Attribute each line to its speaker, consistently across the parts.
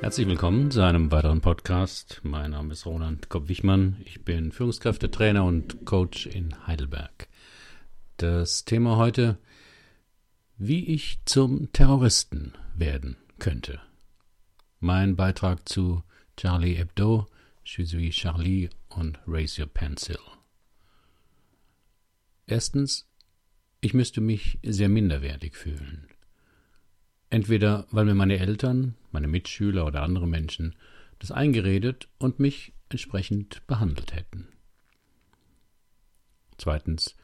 Speaker 1: Herzlich willkommen zu einem weiteren Podcast. Mein Name ist Roland Kopp-Wichmann. Ich bin Führungskräftetrainer und Coach in Heidelberg. Das Thema heute, wie ich zum Terroristen werden könnte. Mein Beitrag zu Charlie Hebdo, Je suis Charlie und Raise Your Pencil. Erstens, ich müsste mich sehr minderwertig fühlen. Entweder weil mir meine Eltern, meine Mitschüler oder andere Menschen das eingeredet und mich entsprechend behandelt hätten. Zweitens,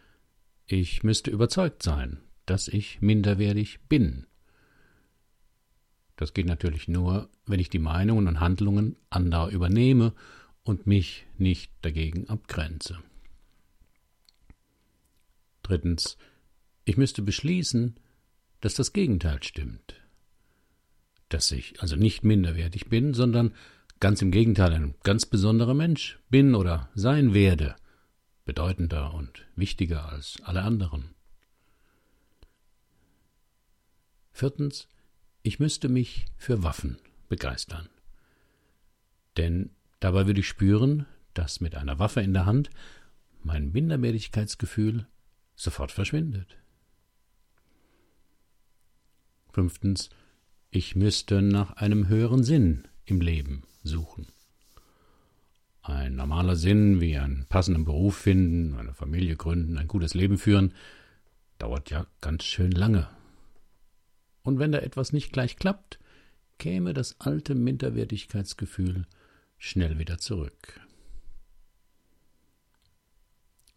Speaker 1: ich müsste überzeugt sein, dass ich minderwertig bin. Das geht natürlich nur, wenn ich die Meinungen und Handlungen anderer übernehme und mich nicht dagegen abgrenze. Drittens, ich müsste beschließen, dass das Gegenteil stimmt. Dass ich also nicht minderwertig bin, sondern ganz im Gegenteil ein ganz besonderer Mensch bin oder sein werde, bedeutender und wichtiger als alle anderen. Viertens, ich müsste mich für Waffen begeistern. Denn dabei würde ich spüren, dass mit einer Waffe in der Hand mein Minderwertigkeitsgefühl sofort verschwindet. Fünftens, ich müsste nach einem höheren Sinn im Leben suchen. Ein normaler Sinn wie einen passenden Beruf finden, eine Familie gründen, ein gutes Leben führen, dauert ja ganz schön lange. Und wenn da etwas nicht gleich klappt, käme das alte Minderwertigkeitsgefühl schnell wieder zurück.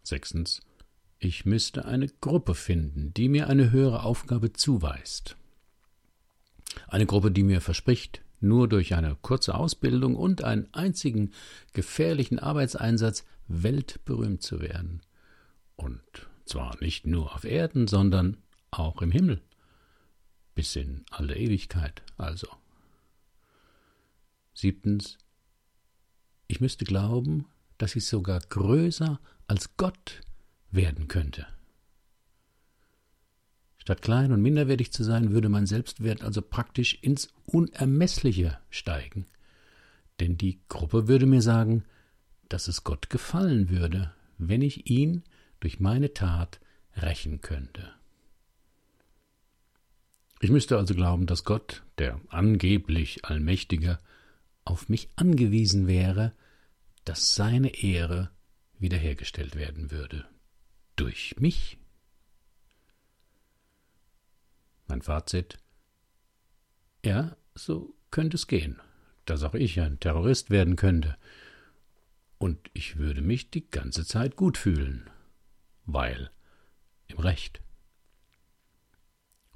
Speaker 1: Sechstens, ich müsste eine Gruppe finden, die mir eine höhere Aufgabe zuweist. Eine Gruppe, die mir verspricht, nur durch eine kurze Ausbildung und einen einzigen gefährlichen Arbeitseinsatz weltberühmt zu werden. Und zwar nicht nur auf Erden, sondern auch im Himmel. Bis in alle Ewigkeit also. Siebtens, ich müsste glauben, dass ich sogar größer als Gott werden könnte. Statt klein und minderwertig zu sein, würde mein Selbstwert also praktisch ins Unermessliche steigen. Denn die Gruppe würde mir sagen, dass es Gott gefallen würde, wenn ich ihn durch meine Tat rächen könnte. Ich müsste also glauben, dass Gott, der angeblich Allmächtige, auf mich angewiesen wäre, dass seine Ehre wiederhergestellt werden würde. Durch mich. Mein Fazit Ja, so könnte es gehen, dass auch ich ein Terrorist werden könnte. Und ich würde mich die ganze Zeit gut fühlen, weil im Recht.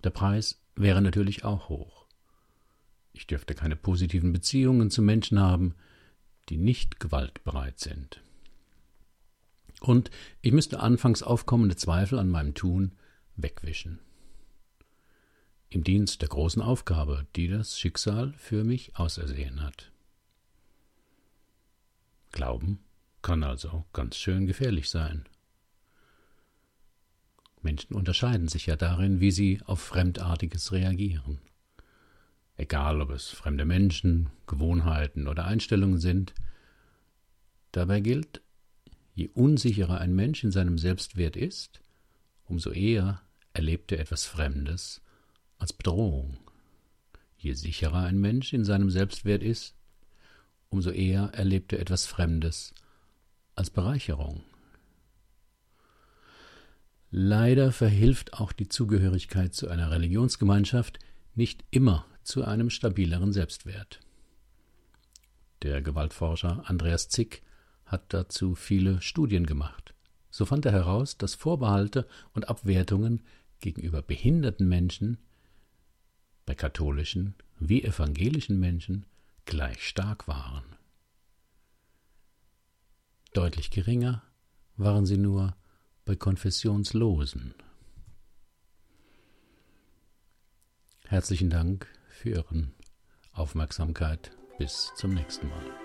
Speaker 1: Der Preis wäre natürlich auch hoch. Ich dürfte keine positiven Beziehungen zu Menschen haben, die nicht gewaltbereit sind. Und ich müsste anfangs aufkommende Zweifel an meinem Tun wegwischen im Dienst der großen Aufgabe, die das Schicksal für mich ausersehen hat. Glauben kann also ganz schön gefährlich sein. Menschen unterscheiden sich ja darin, wie sie auf Fremdartiges reagieren. Egal, ob es fremde Menschen, Gewohnheiten oder Einstellungen sind, dabei gilt, je unsicherer ein Mensch in seinem Selbstwert ist, umso eher erlebt er etwas Fremdes als Bedrohung. Je sicherer ein Mensch in seinem Selbstwert ist, umso eher erlebt er etwas Fremdes als Bereicherung. Leider verhilft auch die Zugehörigkeit zu einer Religionsgemeinschaft nicht immer zu einem stabileren Selbstwert. Der Gewaltforscher Andreas Zick hat dazu viele Studien gemacht. So fand er heraus, dass Vorbehalte und Abwertungen gegenüber behinderten Menschen bei katholischen wie evangelischen Menschen gleich stark waren. Deutlich geringer waren sie nur bei Konfessionslosen. Herzlichen Dank für Ihren Aufmerksamkeit. Bis zum nächsten Mal.